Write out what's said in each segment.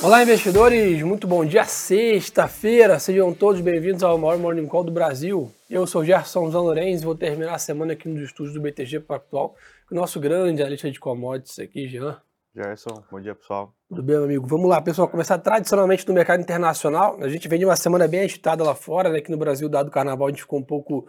Olá, investidores! Muito bom dia, sexta-feira! Sejam todos bem-vindos ao maior Morning Call do Brasil. Eu sou Gerson Zanlorenz e vou terminar a semana aqui nos estúdios do BTG Pactual com o nosso grande analista de commodities aqui, Jean. Gerson, bom dia, pessoal. Tudo bem, meu amigo? Vamos lá, pessoal. Começar tradicionalmente no mercado internacional. A gente vem de uma semana bem agitada lá fora, né? Aqui no Brasil, dado o carnaval, a gente ficou um pouco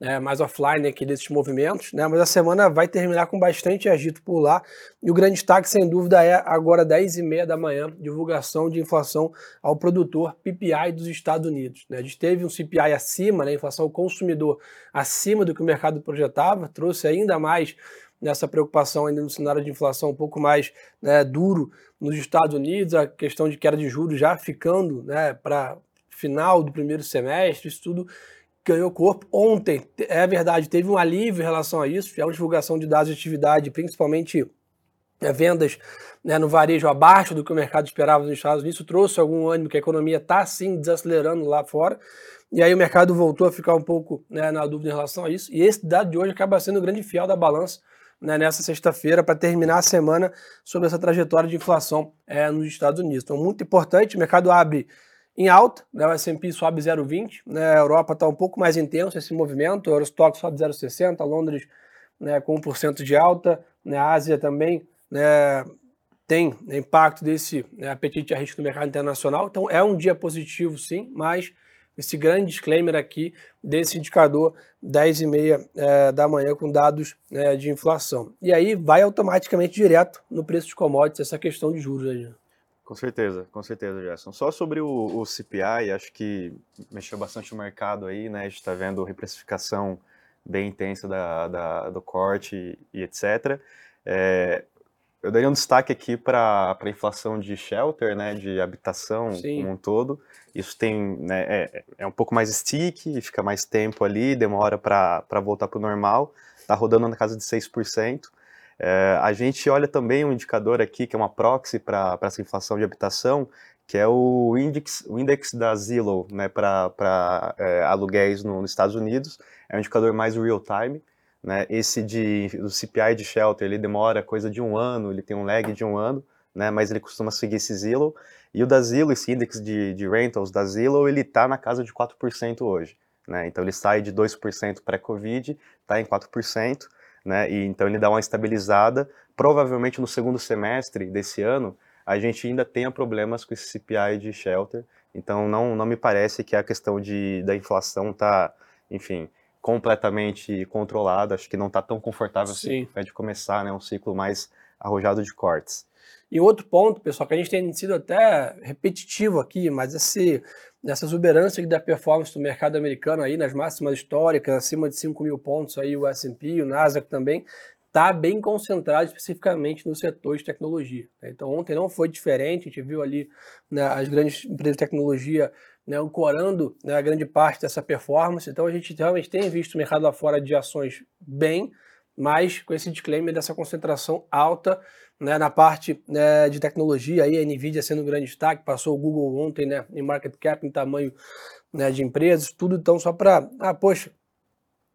né, mais offline aqui desses movimentos, né, mas a semana vai terminar com bastante agito por lá. E o grande destaque, sem dúvida, é agora 10h30 da manhã, divulgação de inflação ao produtor PPI dos Estados Unidos. Né. A gente teve um CPI acima, né, inflação ao consumidor acima do que o mercado projetava, trouxe ainda mais nessa preocupação ainda no cenário de inflação um pouco mais né, duro nos Estados Unidos, a questão de queda de juros já ficando né, para final do primeiro semestre, isso tudo ganhou corpo. Ontem, é verdade, teve um alívio em relação a isso, é uma divulgação de dados de atividade, principalmente é, vendas né, no varejo abaixo do que o mercado esperava nos Estados Unidos. Isso trouxe algum ânimo que a economia está sim desacelerando lá fora. E aí o mercado voltou a ficar um pouco né, na dúvida em relação a isso. E esse dado de hoje acaba sendo o grande fiel da balança né, nessa sexta-feira para terminar a semana sobre essa trajetória de inflação é, nos Estados Unidos. Então, muito importante, o mercado abre em alta, né, o S&P sobe 0,20, né, a Europa está um pouco mais intenso esse movimento, o Eurostock sobe 0,60, Londres né, com 1% de alta, né, a Ásia também né, tem impacto desse né, apetite a risco no mercado internacional, então é um dia positivo sim, mas esse grande disclaimer aqui desse indicador 10 e meia é, da manhã com dados é, de inflação. E aí vai automaticamente direto no preço de commodities essa questão de juros aí. Com certeza, com certeza, Gerson. Só sobre o, o CPI, acho que mexeu bastante o mercado aí, né? A gente está vendo reprecificação bem intensa da, da do corte e, e etc. É, eu daria um destaque aqui para a inflação de shelter, né, de habitação Sim. como um todo. Isso tem, né, é, é um pouco mais sticky, fica mais tempo ali, demora para voltar para o normal. Está rodando na casa de 6%. É, a gente olha também um indicador aqui, que é uma proxy para essa inflação de habitação, que é o index, o index da Zillow né, para é, aluguéis no, nos Estados Unidos. É um indicador mais real-time. Né? Esse de, do CPI de Shelter, ele demora coisa de um ano, ele tem um lag de um ano, né? mas ele costuma seguir esse Zillow. E o da Zillow, esse index de, de rentals da Zillow, ele está na casa de 4% hoje. Né? Então ele sai de 2% pré-Covid, está em 4% né? E então ele dá uma estabilizada. Provavelmente no segundo semestre desse ano a gente ainda tenha problemas com esse CPI de shelter. Então não, não me parece que a questão de, da inflação está, enfim, completamente controlada. Acho que não está tão confortável Sim. assim de começar né, um ciclo mais arrojado de cortes. E outro ponto, pessoal, que a gente tem sido até repetitivo aqui, mas esse, essa exuberância da performance do mercado americano aí nas máximas históricas, acima de 5 mil pontos aí o S&P, o Nasdaq também, está bem concentrado especificamente no setor de tecnologia. Né? Então ontem não foi diferente, a gente viu ali né, as grandes empresas de tecnologia né, ancorando né, a grande parte dessa performance. Então a gente realmente tem visto o mercado lá fora de ações bem, mas com esse disclaimer dessa concentração alta né, na parte né, de tecnologia, aí, a NVIDIA sendo um grande destaque, passou o Google ontem né, em market cap, em tamanho né, de empresas, tudo então só para, ah, poxa,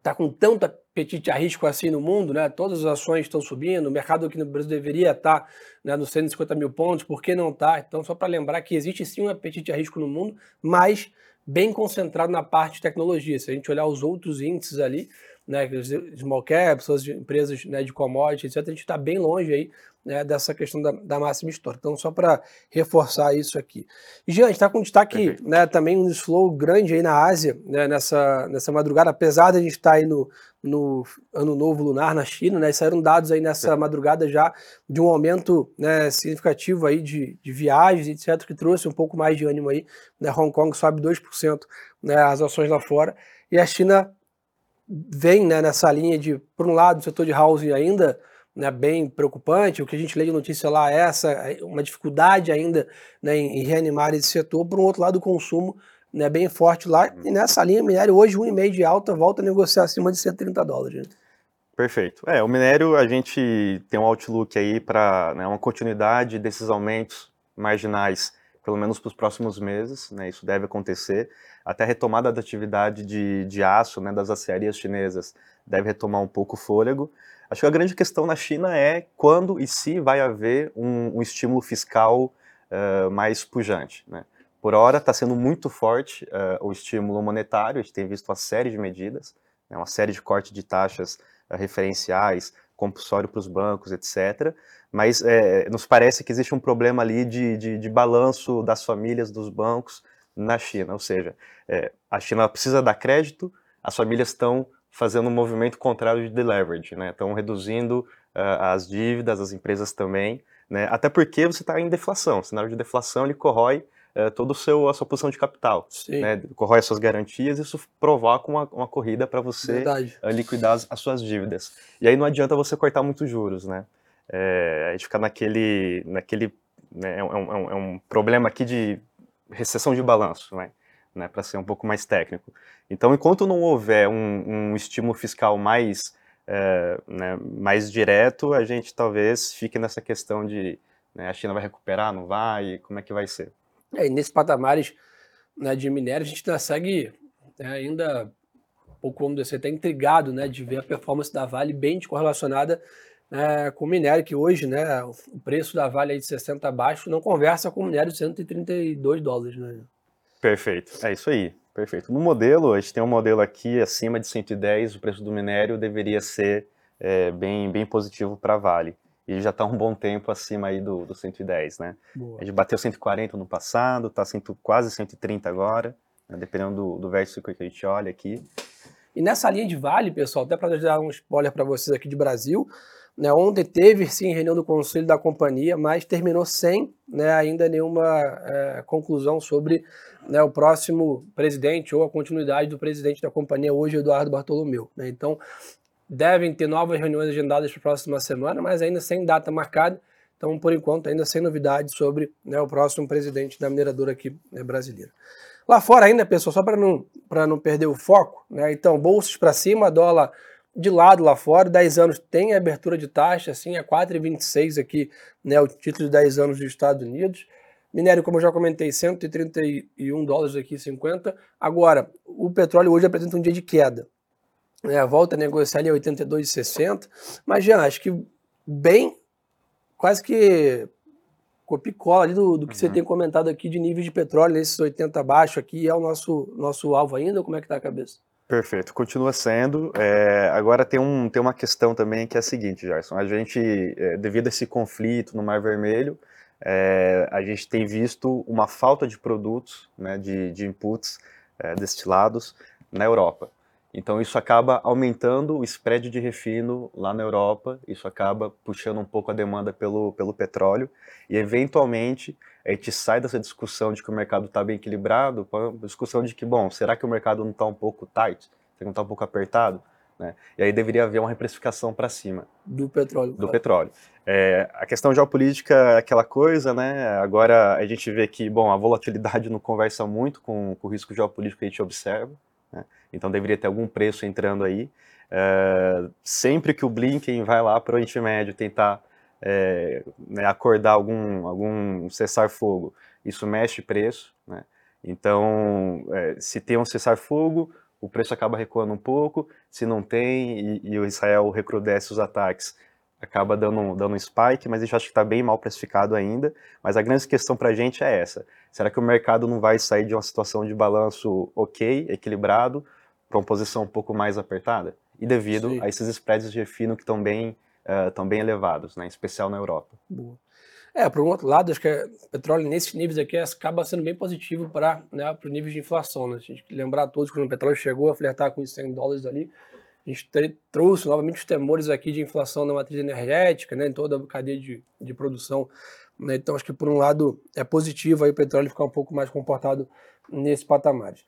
tá com tanto apetite a risco assim no mundo, né, todas as ações estão subindo, o mercado aqui no Brasil deveria estar tá, né, nos 150 mil pontos, por que não está? Então, só para lembrar que existe sim um apetite a risco no mundo, mas bem concentrado na parte de tecnologia. Se a gente olhar os outros índices ali, né, small caps, as empresas né, de commodity, etc., a gente está bem longe aí né, dessa questão da, da máxima histórica. Então, só para reforçar isso aqui. E, Jean, a gente está com destaque né, também um slow grande aí na Ásia, né, nessa, nessa madrugada, apesar de a gente estar tá aí no, no Ano Novo Lunar na China, né, saíram dados aí nessa madrugada já de um aumento né, significativo aí de, de viagens, etc., que trouxe um pouco mais de ânimo aí. Né, Hong Kong sobe 2% né, as ações lá fora, e a China vem né, nessa linha de, por um lado, o setor de housing ainda né, bem preocupante, o que a gente lê de notícia lá é essa, é uma dificuldade ainda né, em, em, reanimar esse setor, por um outro lado o consumo né, bem forte lá, e nessa linha minério hoje 1,5 de alta, volta a negociar acima de 130 dólares. Né? Perfeito. É, o minério a gente tem um outlook aí para né, uma continuidade desses aumentos marginais, pelo menos para os próximos meses, né, isso deve acontecer, até a retomada da atividade de, de aço né, das aciarias chinesas deve retomar um pouco o fôlego, Acho que a grande questão na China é quando e se vai haver um, um estímulo fiscal uh, mais pujante. Né? Por hora está sendo muito forte uh, o estímulo monetário, a gente tem visto uma série de medidas, né, uma série de cortes de taxas referenciais, compulsório para os bancos, etc. Mas é, nos parece que existe um problema ali de, de, de, balanço das famílias dos bancos na China, ou seja, é, a China precisa dar crédito, as famílias estão fazendo um movimento contrário de deleverage, né? Estão reduzindo uh, as dívidas, as empresas também, né? Até porque você está em deflação. O cenário de deflação ele corrói uh, toda a sua posição de capital, Sim. né? Corrói as suas garantias, isso provoca uma, uma corrida para você uh, liquidar as, as, suas dívidas. E aí não adianta você cortar muitos juros, né? É, a gente fica naquele, naquele, né? é, um, é, um, é um problema aqui de recessão de balanço, né? né, para ser um pouco mais técnico. Então, enquanto não houver um, um estímulo fiscal mais, é, né, mais direto, a gente talvez fique nessa questão de né, a China vai recuperar, não vai, como é que vai ser? É, e nesses patamares né, de minério, a gente ainda segue né, ainda um pouco, vamos dizer, até intrigado né, de ver a performance da Vale bem correlacionada né, com minério, que hoje né, o preço da Vale aí de 60 abaixo não conversa com o minério de 132 dólares. Né? Perfeito, é isso aí. Perfeito. No modelo, a gente tem um modelo aqui acima de 110, o preço do minério deveria ser é, bem, bem positivo para a Vale. E já está um bom tempo acima aí do, do 110, né? Boa. A gente bateu 140 no passado, está quase 130 agora, né, dependendo do, do vértice que a gente olha aqui. E nessa linha de Vale, pessoal, até para dar um spoiler para vocês aqui de Brasil, né, ontem teve sim reunião do conselho da companhia, mas terminou sem né, ainda nenhuma é, conclusão sobre né, o próximo presidente ou a continuidade do presidente da companhia, hoje Eduardo Bartolomeu. Né? Então, devem ter novas reuniões agendadas para a próxima semana, mas ainda sem data marcada. Então, por enquanto, ainda sem novidades sobre né, o próximo presidente da mineradora aqui né, brasileira. Lá fora ainda, pessoal, só para não, não perder o foco, então, bolsas para cima, dólar de lado lá fora, 10 anos tem abertura de taxa, assim, é 4,26 aqui, né, o título de 10 anos dos Estados Unidos. Minério, como eu já comentei, 131 dólares aqui, 50. Agora, o petróleo hoje apresenta um dia de queda. É, volta a negociar ali a 82,60. Mas, já acho que bem, quase que copicola ali do, do que uhum. você tem comentado aqui de níveis de petróleo, nesses 80 abaixo aqui, é o nosso, nosso alvo ainda, ou como é que tá a cabeça? Perfeito, continua sendo. É, agora tem, um, tem uma questão também que é a seguinte, Gerson. A gente, é, devido a esse conflito no Mar Vermelho, é, a gente tem visto uma falta de produtos, né, de, de inputs é, destilados na Europa. Então isso acaba aumentando o spread de refino lá na Europa, isso acaba puxando um pouco a demanda pelo, pelo petróleo e eventualmente a gente sai dessa discussão de que o mercado está bem equilibrado para a discussão de que, bom, será que o mercado não está um pouco tight? Será que não está um pouco apertado? Né? E aí deveria haver uma reprecificação para cima. Do petróleo. Do claro. petróleo. É, a questão geopolítica é aquela coisa, né? Agora a gente vê que, bom, a volatilidade não conversa muito com, com o risco geopolítico que a gente observa. Então deveria ter algum preço entrando aí. É, sempre que o Blinken vai lá para o Oriente Médio tentar é, né, acordar algum, algum cessar-fogo, isso mexe preço. Né? Então, é, se tem um cessar-fogo, o preço acaba recuando um pouco, se não tem e, e o Israel recrudesce os ataques, acaba dando, dando um spike, mas a gente acha que está bem mal precificado ainda. Mas a grande questão para a gente é essa: será que o mercado não vai sair de uma situação de balanço ok, equilibrado, para uma posição um pouco mais apertada? E devido Sim. a esses spreads de refino que estão bem, uh, bem elevados, né, em especial na Europa. Boa. É, por um outro lado, acho que o petróleo nesses níveis aqui acaba sendo bem positivo para né, os níveis de inflação. Né? A gente lembrar todos que quando o petróleo chegou a flertar com os 100 dólares ali, a gente trouxe novamente os temores aqui de inflação na matriz energética, né, em toda a cadeia de, de produção. Né? Então, acho que por um lado é positivo aí o petróleo ficar um pouco mais comportado nesses patamares.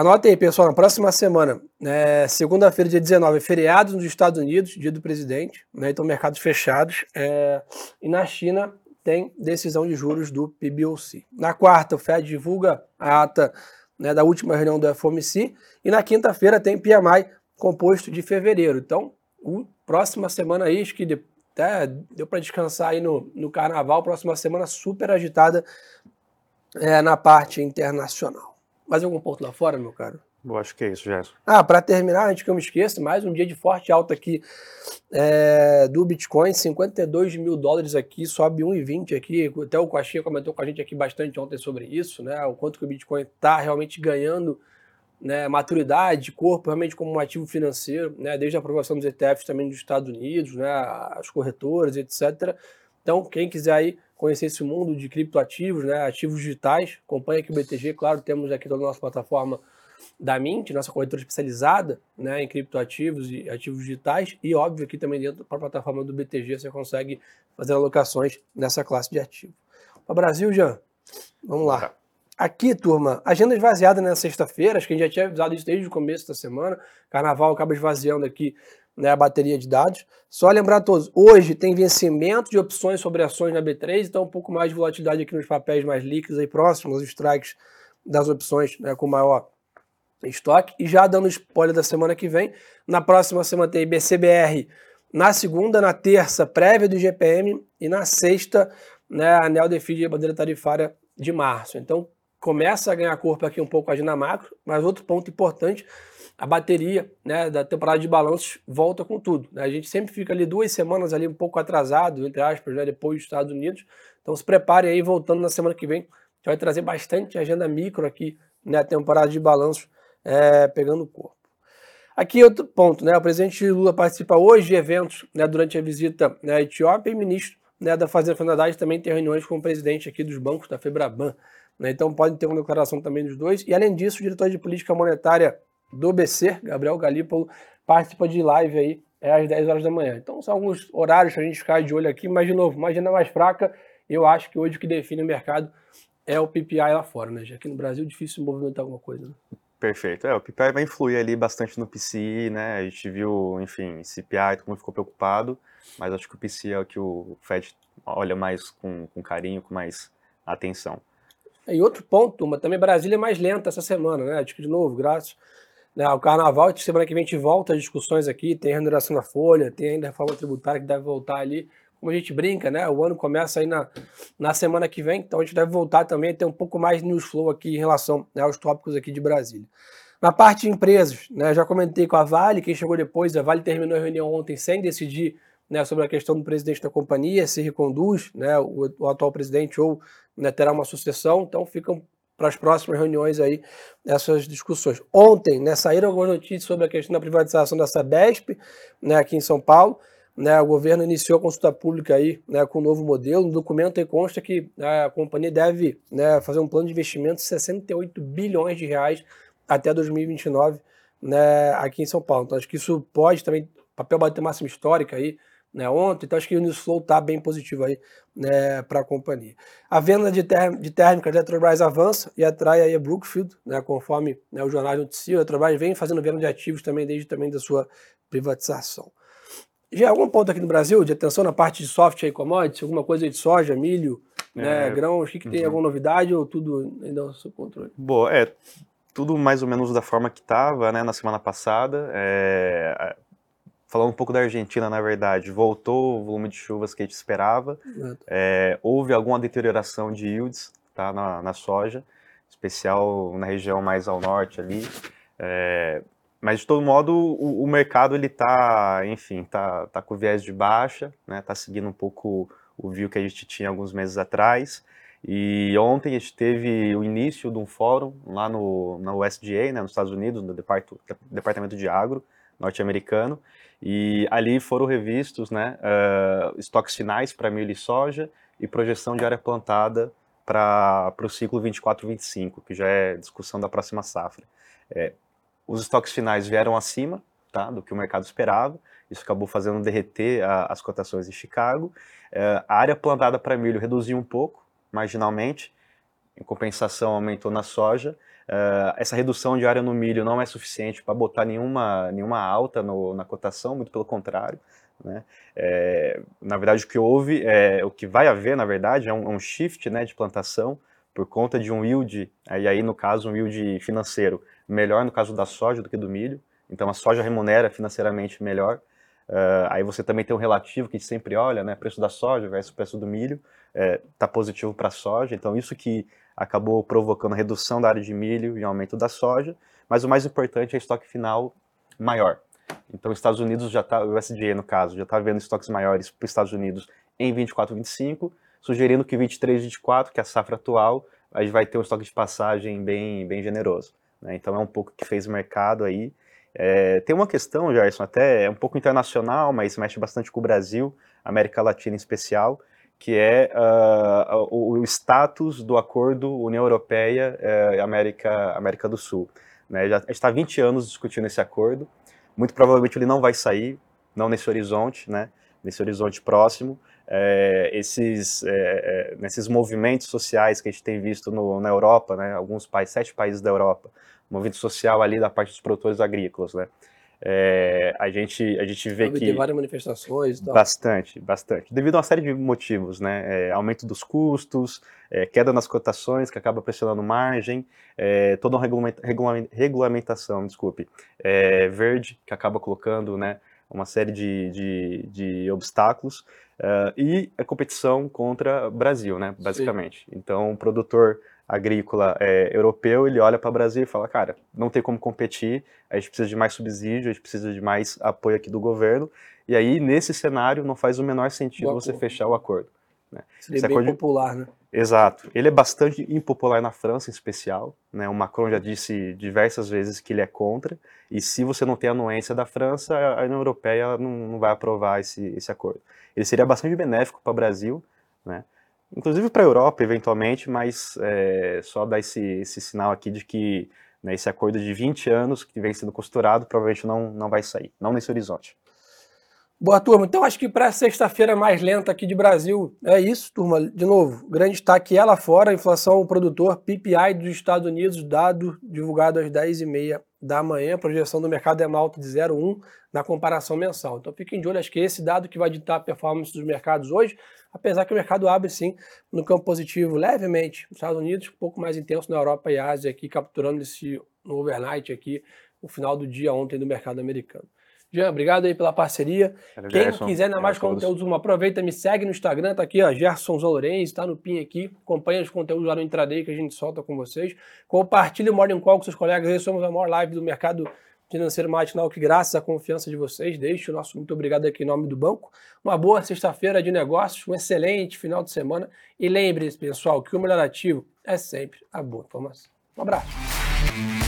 Anota aí, pessoal, na próxima semana, né, segunda-feira, dia 19, é feriado nos Estados Unidos, dia do presidente, né, então mercados fechados. É, e na China tem decisão de juros do PBOC. Na quarta, o Fed divulga a ata né, da última reunião do FOMC. E na quinta-feira tem PMI composto de fevereiro. Então, o, próxima semana aí, acho que até deu para descansar aí no, no carnaval, próxima semana super agitada é, na parte internacional. Mais algum ponto lá fora, meu caro? Eu acho que é isso, Gerson. Ah, para terminar, antes que eu me esqueça, mais um dia de forte alta aqui é, do Bitcoin, 52 mil dólares aqui, sobe 1,20 aqui. Até o Coxinha comentou com a gente aqui bastante ontem sobre isso, né? O quanto que o Bitcoin está realmente ganhando né, maturidade, corpo, realmente como um ativo financeiro, né? Desde a aprovação dos ETFs também dos Estados Unidos, né? As corretoras, etc. Então, quem quiser aí conhecer esse mundo de criptoativos, né? Ativos digitais, acompanha aqui o BTG. Claro, temos aqui toda a nossa plataforma da Mint, nossa corretora especializada né, em criptoativos e ativos digitais, e óbvio aqui também dentro da plataforma do BTG você consegue fazer alocações nessa classe de ativo. Para Brasil, Jean, vamos lá. Aqui, turma, agenda esvaziada na sexta-feira, acho que a gente já tinha avisado isso desde o começo da semana. Carnaval acaba esvaziando aqui né, a bateria de dados. Só lembrar a todos, hoje tem vencimento de opções sobre ações na B3, então um pouco mais de volatilidade aqui nos papéis mais líquidos aí próximos, os strikes das opções né, com maior estoque. E já dando spoiler da semana que vem, na próxima semana tem BCBR na segunda, na terça, prévia do GPM e na sexta, né, anel define a bandeira tarifária de março. Então começa a ganhar corpo aqui um pouco a agenda macro, mas outro ponto importante, a bateria né, da temporada de balanços volta com tudo. Né? A gente sempre fica ali duas semanas ali um pouco atrasado, entre aspas, né, depois dos Estados Unidos. Então se prepare aí, voltando na semana que vem, gente vai trazer bastante agenda micro aqui, né, a temporada de balanços é, pegando o corpo. Aqui outro ponto, né? O presidente Lula participa hoje de eventos né, durante a visita né, à Etiópia e o ministro né, da Fazenda Finalidade também tem reuniões com o presidente aqui dos bancos da Febraban. Né, então pode ter uma declaração também dos dois. E além disso, o diretor de política monetária do BC, Gabriel Galípolo, participa de live aí é, às 10 horas da manhã. Então são alguns horários para a gente ficar de olho aqui, mas de novo, uma agenda mais fraca. Eu acho que hoje o que define o mercado é o PPI lá fora, né? Já aqui no Brasil é difícil movimentar alguma coisa. Né? Perfeito. É, o PPI vai influir ali bastante no PCI, né? A gente viu, enfim, CPI, todo mundo ficou preocupado, mas acho que o PCI é o que o Fed olha mais com, com carinho, com mais atenção. E outro ponto, mas também Brasília é mais lenta essa semana, né? Acho que, de novo, graças né, ao Carnaval, semana que vem a gente volta às discussões aqui, tem a remuneração da folha, tem ainda a reforma tributária que deve voltar ali como a gente brinca, né? O ano começa aí na, na semana que vem, então a gente deve voltar também a ter um pouco mais news flow aqui em relação né, aos tópicos aqui de Brasília. Na parte de empresas, né, já comentei com a Vale, quem chegou depois, a Vale terminou a reunião ontem sem decidir né, sobre a questão do presidente da companhia, se reconduz né, o, o atual presidente ou né, terá uma sucessão, então ficam para as próximas reuniões aí essas discussões. Ontem né, saíram algumas notícias sobre a questão da privatização da Sabesp né, aqui em São Paulo. Né, o governo iniciou a consulta pública aí, né, com o um novo modelo. No documento aí consta que a companhia deve né, fazer um plano de investimento de 68 bilhões de reais até 2029 né, aqui em São Paulo. Então acho que isso pode também, papel bater máxima histórica aí, né, ontem, então acho que o Newsflow está bem positivo aí né, para a companhia. A venda de, ter, de térmicas da Eletrobras avança e atrai aí a Brookfield, né, conforme né, o jornal noticiou, a Eletrobras vem fazendo venda de ativos também desde também da sua privatização. Já algum ponto aqui no Brasil de atenção na parte de software e commodities? Alguma coisa de soja, milho, né, é, grãos? O que, que uhum. tem alguma novidade ou tudo ainda ao seu controle? Boa, é tudo mais ou menos da forma que estava né, na semana passada. É, falando um pouco da Argentina, na verdade, voltou o volume de chuvas que a gente esperava. É, houve alguma deterioração de yields tá, na, na soja, especial na região mais ao norte ali. É, mas de todo modo o, o mercado ele está, enfim, tá, tá com viés de baixa, né? Tá seguindo um pouco o view que a gente tinha alguns meses atrás. E ontem a gente teve o início de um fórum lá no, na USDA, né, nos Estados Unidos, no Departamento de Agro norte-americano, e ali foram revistos né, uh, estoques finais para milho e soja e projeção de área plantada para o ciclo 24-25, que já é discussão da próxima safra. É, os estoques finais vieram acima tá, do que o mercado esperava, isso acabou fazendo derreter a, as cotações em Chicago. É, a área plantada para milho reduziu um pouco, marginalmente, em compensação aumentou na soja. Uh, essa redução de área no milho não é suficiente para botar nenhuma, nenhuma alta no, na cotação, muito pelo contrário. Né? É, na verdade, o que houve, é, o que vai haver, na verdade, é um, um shift né, de plantação por conta de um yield, e aí no caso um yield financeiro melhor no caso da soja do que do milho, então a soja remunera financeiramente melhor. Uh, aí você também tem um relativo que a gente sempre olha, né, preço da soja versus preço do milho, está é, positivo para a soja, então isso que acabou provocando a redução da área de milho e aumento da soja, mas o mais importante é estoque final maior. Então, os Estados Unidos já está, o USDA no caso, já está vendo estoques maiores para os Estados Unidos em 24, 25, sugerindo que 23, 24, que é a safra atual, a gente vai ter um estoque de passagem bem, bem generoso. Né? Então, é um pouco que fez o mercado aí. É, tem uma questão, Gerson, até é um pouco internacional, mas mexe bastante com o Brasil, América Latina em especial, que é uh, o, status do acordo União Europeia uh, América, América do Sul. Né? Já está há 20 anos discutindo esse acordo, muito provavelmente ele não vai sair, não nesse horizonte, né? nesse horizonte próximo. É, esses, é, nesses movimentos sociais que a gente tem visto no, na Europa, né? alguns países, sete países da Europa, movimento social ali da parte dos produtores agrícolas, né? É, a, gente, a gente vê que. Tem várias manifestações. Tal. Bastante, bastante. Devido a uma série de motivos, né? É, aumento dos custos, é, queda nas cotações, que acaba pressionando margem, é, toda uma regulamentação, desculpe, é, verde, que acaba colocando né, uma série de, de, de obstáculos, uh, e a competição contra o Brasil, né? Basicamente. Sim. Então, o produtor agrícola é, europeu, ele olha para o Brasil e fala, cara, não tem como competir, a gente precisa de mais subsídio, a gente precisa de mais apoio aqui do governo, e aí, nesse cenário, não faz o menor sentido você fechar o acordo. Né? Seria Esse bem popular, né? Exato. Ele é bastante impopular na França, em especial. Né? O Macron já disse diversas vezes que ele é contra, e se você não tem anuência da França, a União Europeia não, não vai aprovar esse, esse acordo. Ele seria bastante benéfico para o Brasil, né? inclusive para a Europa, eventualmente, mas é, só dar esse, esse sinal aqui de que né, esse acordo de 20 anos que vem sendo costurado provavelmente não, não vai sair, não nesse horizonte. Boa, turma. Então, acho que para sexta-feira mais lenta aqui de Brasil, é isso, turma. De novo, grande destaque é lá fora, inflação produtor PPI dos Estados Unidos, dado divulgado às 10h30 da manhã, projeção do mercado é uma alta de 0,1 na comparação mensal. Então, fiquem de olho, acho que é esse dado que vai ditar a performance dos mercados hoje, apesar que o mercado abre sim no campo positivo levemente nos Estados Unidos, um pouco mais intenso na Europa e Ásia, aqui capturando esse overnight aqui, no final do dia ontem do mercado americano. Jean, obrigado aí pela parceria. Quem Gerson, quiser ainda mais conteúdos, uma, aproveita, me segue no Instagram, tá aqui, ó, Gerson Zolorenz, tá no PIN aqui. Acompanha os conteúdos lá no intraday que a gente solta com vocês. Compartilhe o Morning Call com seus colegas aí, somos a maior live do mercado financeiro matinal que graças à confiança de vocês, deixe o nosso muito obrigado aqui em nome do banco. Uma boa sexta-feira de negócios, um excelente final de semana e lembre-se, pessoal, que o melhor ativo é sempre a boa informação. Um abraço.